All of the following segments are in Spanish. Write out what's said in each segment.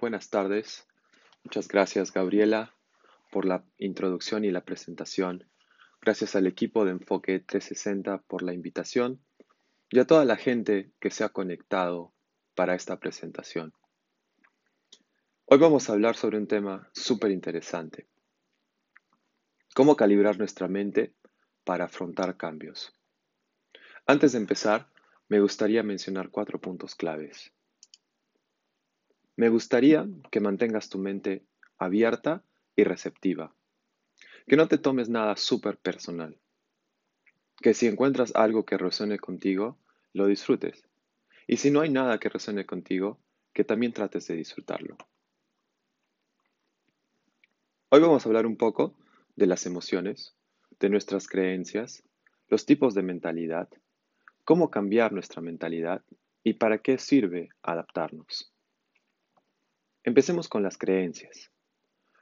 Buenas tardes. Muchas gracias, Gabriela, por la introducción y la presentación. Gracias al equipo de Enfoque 360 por la invitación y a toda la gente que se ha conectado para esta presentación. Hoy vamos a hablar sobre un tema súper interesante. Cómo calibrar nuestra mente para afrontar cambios. Antes de empezar, me gustaría mencionar cuatro puntos claves. Me gustaría que mantengas tu mente abierta y receptiva. Que no te tomes nada súper personal. Que si encuentras algo que resuene contigo, lo disfrutes. Y si no hay nada que resuene contigo, que también trates de disfrutarlo. Hoy vamos a hablar un poco de las emociones, de nuestras creencias, los tipos de mentalidad, cómo cambiar nuestra mentalidad y para qué sirve adaptarnos. Empecemos con las creencias.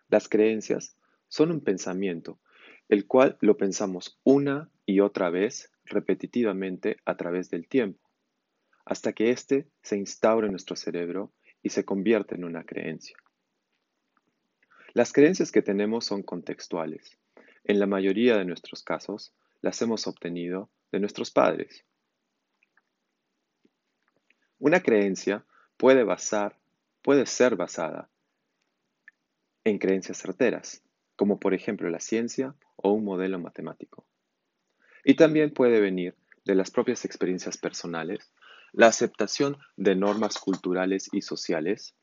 Las creencias son un pensamiento, el cual lo pensamos una y otra vez repetitivamente a través del tiempo, hasta que éste se instaure en nuestro cerebro y se convierte en una creencia. Las creencias que tenemos son contextuales. En la mayoría de nuestros casos, las hemos obtenido de nuestros padres. Una creencia puede basar puede ser basada en creencias certeras, como por ejemplo la ciencia o un modelo matemático. Y también puede venir de las propias experiencias personales, la aceptación de normas culturales y sociales,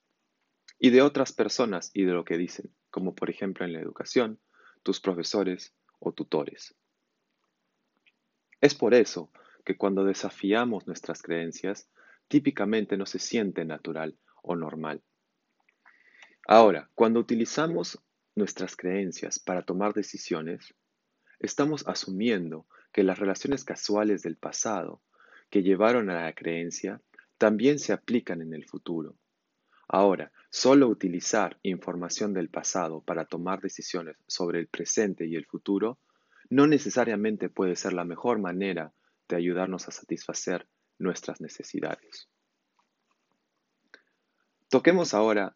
y de otras personas y de lo que dicen, como por ejemplo en la educación, tus profesores o tutores. Es por eso que cuando desafiamos nuestras creencias, típicamente no se siente natural normal. Ahora, cuando utilizamos nuestras creencias para tomar decisiones, estamos asumiendo que las relaciones casuales del pasado que llevaron a la creencia también se aplican en el futuro. Ahora, solo utilizar información del pasado para tomar decisiones sobre el presente y el futuro no necesariamente puede ser la mejor manera de ayudarnos a satisfacer nuestras necesidades. Toquemos ahora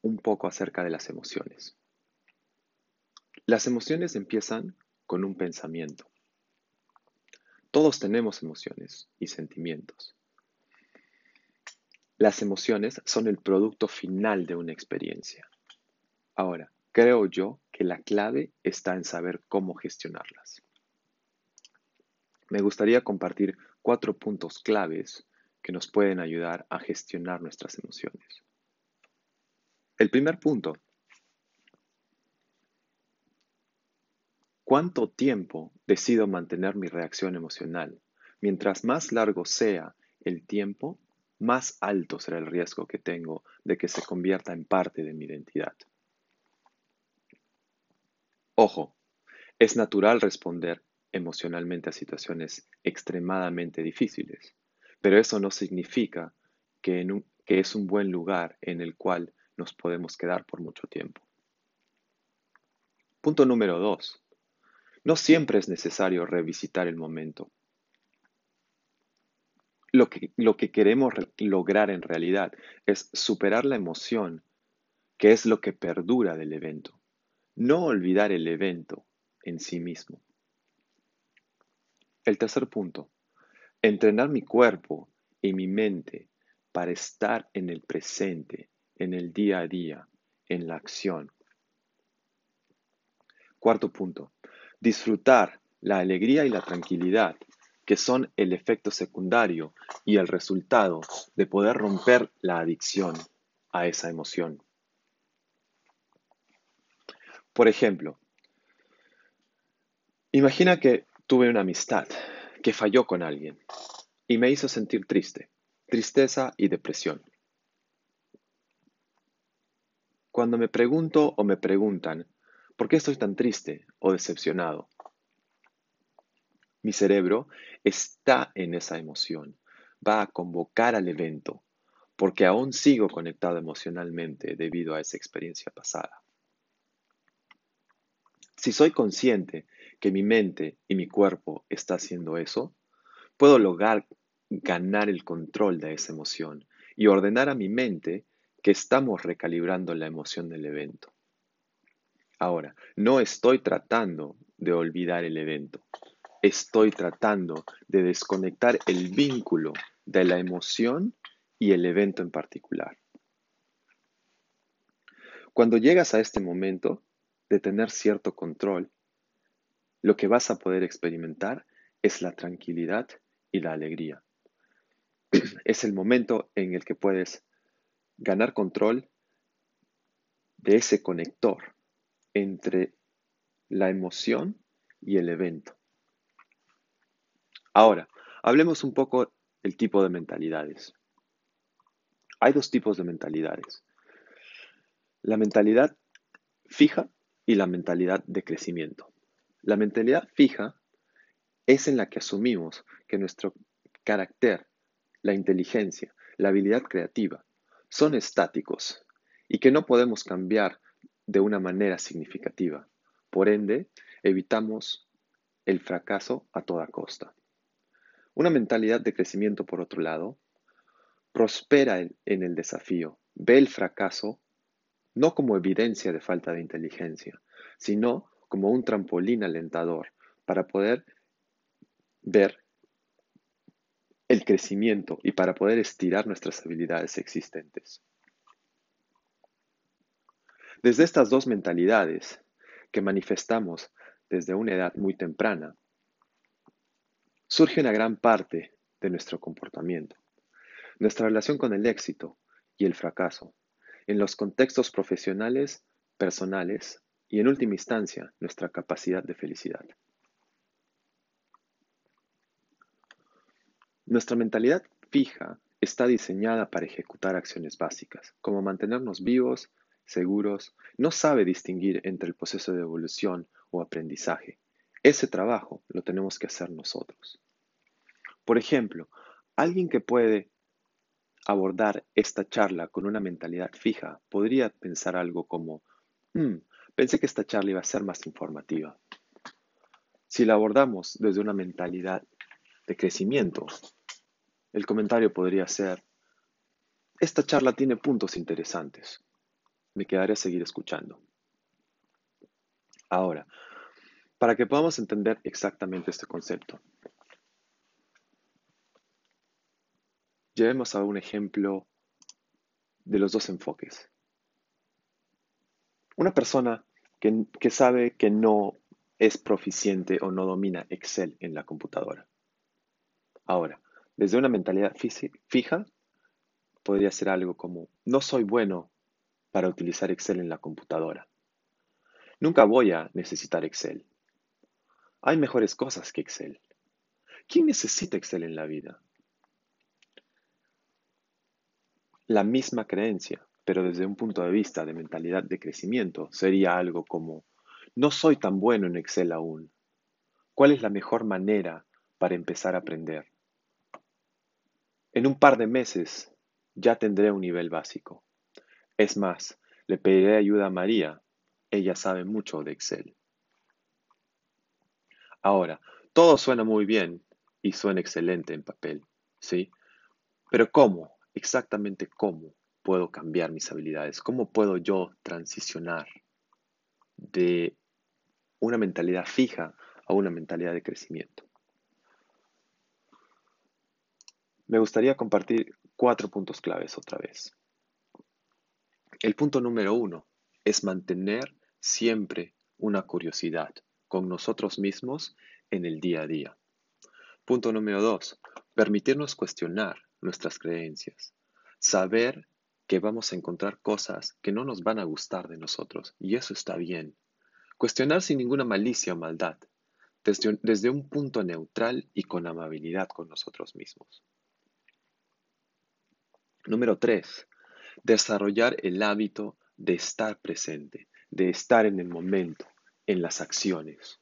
un poco acerca de las emociones. Las emociones empiezan con un pensamiento. Todos tenemos emociones y sentimientos. Las emociones son el producto final de una experiencia. Ahora, creo yo que la clave está en saber cómo gestionarlas. Me gustaría compartir cuatro puntos claves que nos pueden ayudar a gestionar nuestras emociones. El primer punto. ¿Cuánto tiempo decido mantener mi reacción emocional? Mientras más largo sea el tiempo, más alto será el riesgo que tengo de que se convierta en parte de mi identidad. Ojo, es natural responder emocionalmente a situaciones extremadamente difíciles. Pero eso no significa que, es un buen lugar en el cual nos podemos quedar por mucho tiempo. Punto número dos. No siempre es necesario revisitar el momento. Lo que, lo que queremos lograr en realidad es superar la emoción, que es lo que perdura del evento. No olvidar el evento en sí mismo. El tercer punto. Entrenar mi cuerpo y mi mente para estar en el presente, en el día a día, en la acción. Cuarto punto. Disfrutar la alegría y la tranquilidad, que son el efecto secundario y el resultado de poder romper la adicción a esa emoción. Por ejemplo, imagina que tuve una amistad que falló con alguien y me hizo sentir triste, tristeza y depresión. Cuando me pregunto o me preguntan, ¿por qué estoy tan triste o decepcionado? Mi cerebro está en esa emoción, va a convocar al evento, porque aún sigo conectado emocionalmente debido a esa experiencia pasada. Si soy consciente que mi mente y mi cuerpo está haciendo eso, puedo lograr ganar el control de esa emoción y ordenar a mi mente que estamos recalibrando la emoción del evento. Ahora, no estoy tratando de olvidar el evento. Estoy tratando de desconectar el vínculo de la emoción y el evento en particular. Cuando llegas a este momento de tener cierto control, lo que vas a poder experimentar es la tranquilidad y la alegría. Es el momento en el que puedes ganar control de ese conector entre la emoción y el evento. Ahora, hablemos un poco del tipo de mentalidades. Hay dos tipos de mentalidades. La mentalidad fija y la mentalidad de crecimiento. La mentalidad fija es en la que asumimos que nuestro carácter, la inteligencia, la habilidad creativa son estáticos y que no podemos cambiar de una manera significativa. Por ende, evitamos el fracaso a toda costa. Una mentalidad de crecimiento, por otro lado, prospera en, el desafío, ve el fracaso no como evidencia de falta de inteligencia, sino como un trampolín alentador para poder ver el crecimiento y para poder estirar nuestras habilidades existentes. Desde estas dos mentalidades que manifestamos desde una edad muy temprana, surge una gran parte de nuestro comportamiento, nuestra relación con el éxito y el fracaso, en los contextos profesionales, personales y en última instancia nuestra capacidad de felicidad. Nuestra mentalidad fija está diseñada para ejecutar acciones básicas, como mantenernos vivos, seguros, no sabe distinguir entre el proceso de evolución o aprendizaje. Ese trabajo lo tenemos que hacer nosotros. Por ejemplo, alguien que puede abordar esta charla con una mentalidad fija podría pensar algo como, hmm, pensé que esta charla iba a ser más informativa. Si la abordamos desde una mentalidad de crecimiento, el comentario podría ser, esta charla tiene puntos interesantes. Me quedaré a seguir escuchando. Ahora, para que podamos entender exactamente este concepto, llevemos a un ejemplo de los dos enfoques. Una persona que, que, sabe que no es proficiente o no domina Excel en la computadora. Ahora, desde una mentalidad fija, podría ser algo como, no soy bueno para utilizar Excel en la computadora. Nunca voy a necesitar Excel. Hay mejores cosas que Excel. ¿Quién necesita Excel en la vida? La misma creencia, pero desde un punto de vista de mentalidad de crecimiento, sería algo como, no soy tan bueno en Excel aún. ¿Cuál es la mejor manera para empezar a aprender? En un par de meses ya tendré un nivel básico. Es más, le pediré ayuda a María. Ella sabe mucho de Excel. Ahora, todo suena muy bien y suena excelente en papel, ¿sí? Pero ¿cómo? Exactamente cómo puedo cambiar mis habilidades? ¿Cómo puedo yo transicionar de una mentalidad fija a una mentalidad de crecimiento? Me gustaría compartir cuatro puntos claves otra vez. El punto número uno es mantener siempre una curiosidad con nosotros mismos en el día a día. Punto número dos, permitirnos cuestionar nuestras creencias. Saber que vamos a encontrar cosas que no nos van a gustar de nosotros y eso está bien. Cuestionar sin ninguna malicia o maldad, desde, desde un punto neutral y con amabilidad con nosotros mismos. Número tres, desarrollar el hábito de estar presente, de estar en el momento, en las acciones.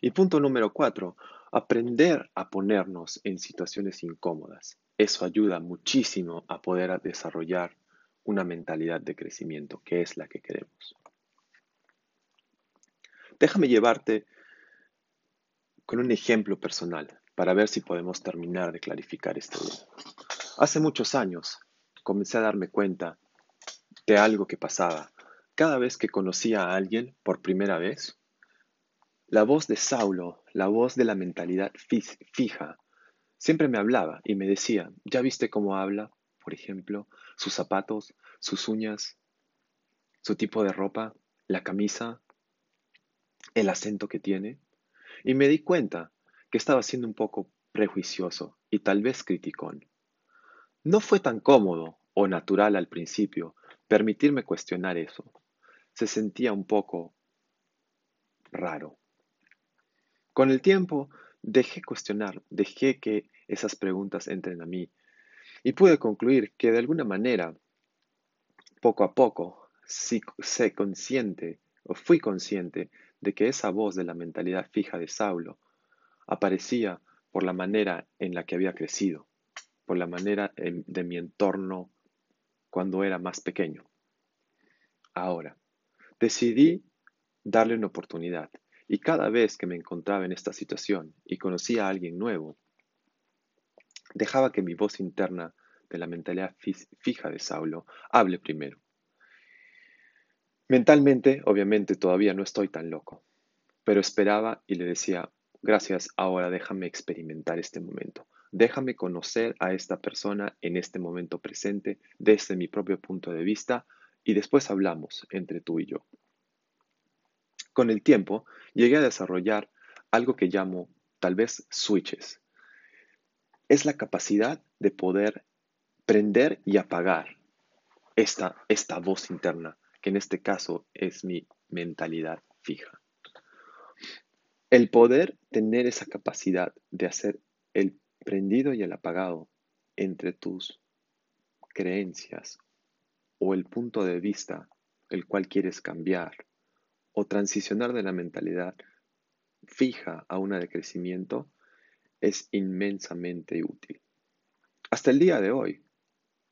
Y punto número cuatro, aprender a ponernos en situaciones incómodas. Eso ayuda muchísimo a poder desarrollar una mentalidad de crecimiento, que es la que queremos. Déjame llevarte con un ejemplo personal para ver si podemos terminar de clarificar este tema. Hace muchos años comencé a darme cuenta de algo que pasaba. Cada vez que conocía a alguien por primera vez, la voz de Saulo, la voz de la mentalidad fija, siempre me hablaba y me decía, ¿ya viste cómo habla? Por ejemplo, sus zapatos, sus uñas, su tipo de ropa, la camisa, el acento que tiene. Y me di cuenta que estaba siendo un poco prejuicioso y tal vez criticón. No fue tan cómodo o natural al principio permitirme cuestionar eso. Se sentía un poco raro. Con el tiempo dejé cuestionar, dejé que esas preguntas entren a mí y pude concluir que de alguna manera, poco a poco, si sé consciente o fui consciente de que esa voz de la mentalidad fija de Saulo aparecía por la manera en la que había crecido, por la manera de mi entorno cuando era más pequeño. Ahora, decidí darle una oportunidad y cada vez que me encontraba en esta situación y conocía a alguien nuevo, dejaba que mi voz interna de la mentalidad fija de Saulo hable primero. Mentalmente, obviamente, todavía no estoy tan loco, pero esperaba y le decía, gracias, ahora déjame experimentar este momento. Déjame conocer a esta persona en este momento presente desde mi propio punto de vista y después hablamos entre tú y yo. Con el tiempo llegué a desarrollar algo que llamo tal vez switches. Es la capacidad de poder prender y apagar esta, esta voz interna, que en este caso es mi mentalidad fija. El poder tener esa capacidad de hacer el prendido y el apagado entre tus creencias o el punto de vista el cual quieres cambiar o transicionar de la mentalidad fija a una de crecimiento es inmensamente útil. Hasta el día de hoy,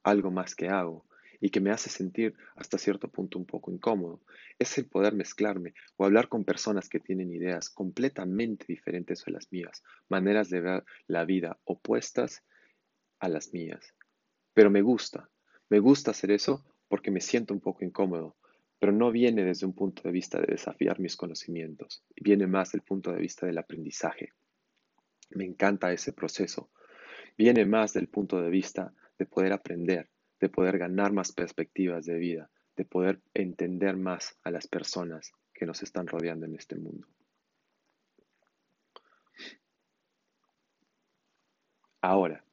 algo más que hago y que me hace sentir hasta cierto punto un poco incómodo es el poder mezclarme o hablar con personas que tienen ideas completamente diferentes a las mías, maneras de ver la vida opuestas a las mías. Pero me gusta, me gusta hacer eso porque me siento un poco incómodo, pero no viene desde un punto de vista de desafiar mis conocimientos, viene más del punto de vista del aprendizaje. Me encanta ese proceso. Viene más del punto de vista de poder aprender, de poder ganar más perspectivas de vida, de poder entender más a las personas que nos están rodeando en este mundo. Ahora,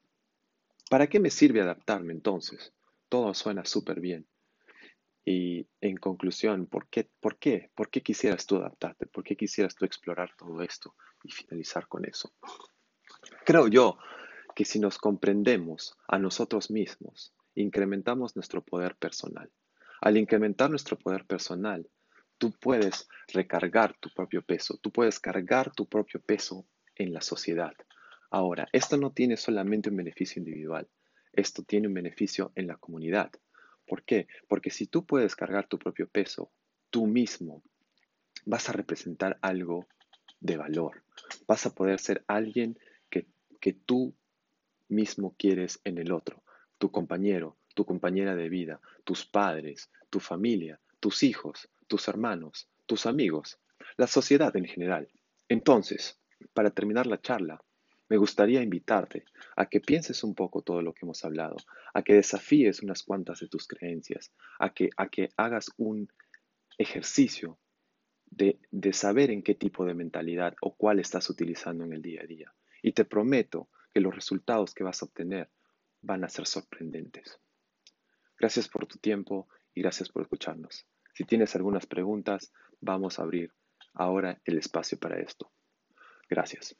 ¿para qué me sirve adaptarme entonces? Todo suena súper bien. Y en conclusión, ¿por qué, ¿por qué? ¿Por qué quisieras tú adaptarte? ¿Por qué quisieras tú explorar todo esto y finalizar con eso? Creo yo que si nos comprendemos a nosotros mismos, incrementamos nuestro poder personal. Al incrementar nuestro poder personal, tú puedes recargar tu propio peso, tú puedes cargar tu propio peso en la sociedad. Ahora, esto no tiene solamente un beneficio individual, esto tiene un beneficio en la comunidad. ¿Por qué? Porque si tú puedes cargar tu propio peso, tú mismo vas a representar algo de valor, vas a poder ser alguien que, que tú mismo quieres en el otro tu compañero, tu compañera de vida, tus padres, tu familia, tus hijos, tus hermanos, tus amigos, la sociedad en general. Entonces, para terminar la charla, me gustaría invitarte a que pienses un poco todo lo que hemos hablado, a que desafíes unas cuantas de tus creencias, a que, a que hagas un ejercicio de, de saber en qué tipo de mentalidad o cuál estás utilizando en el día a día. Y te prometo que los resultados que vas a obtener van a ser sorprendentes. Gracias por tu tiempo y gracias por escucharnos. Si tienes algunas preguntas, vamos a abrir ahora el espacio para esto. Gracias.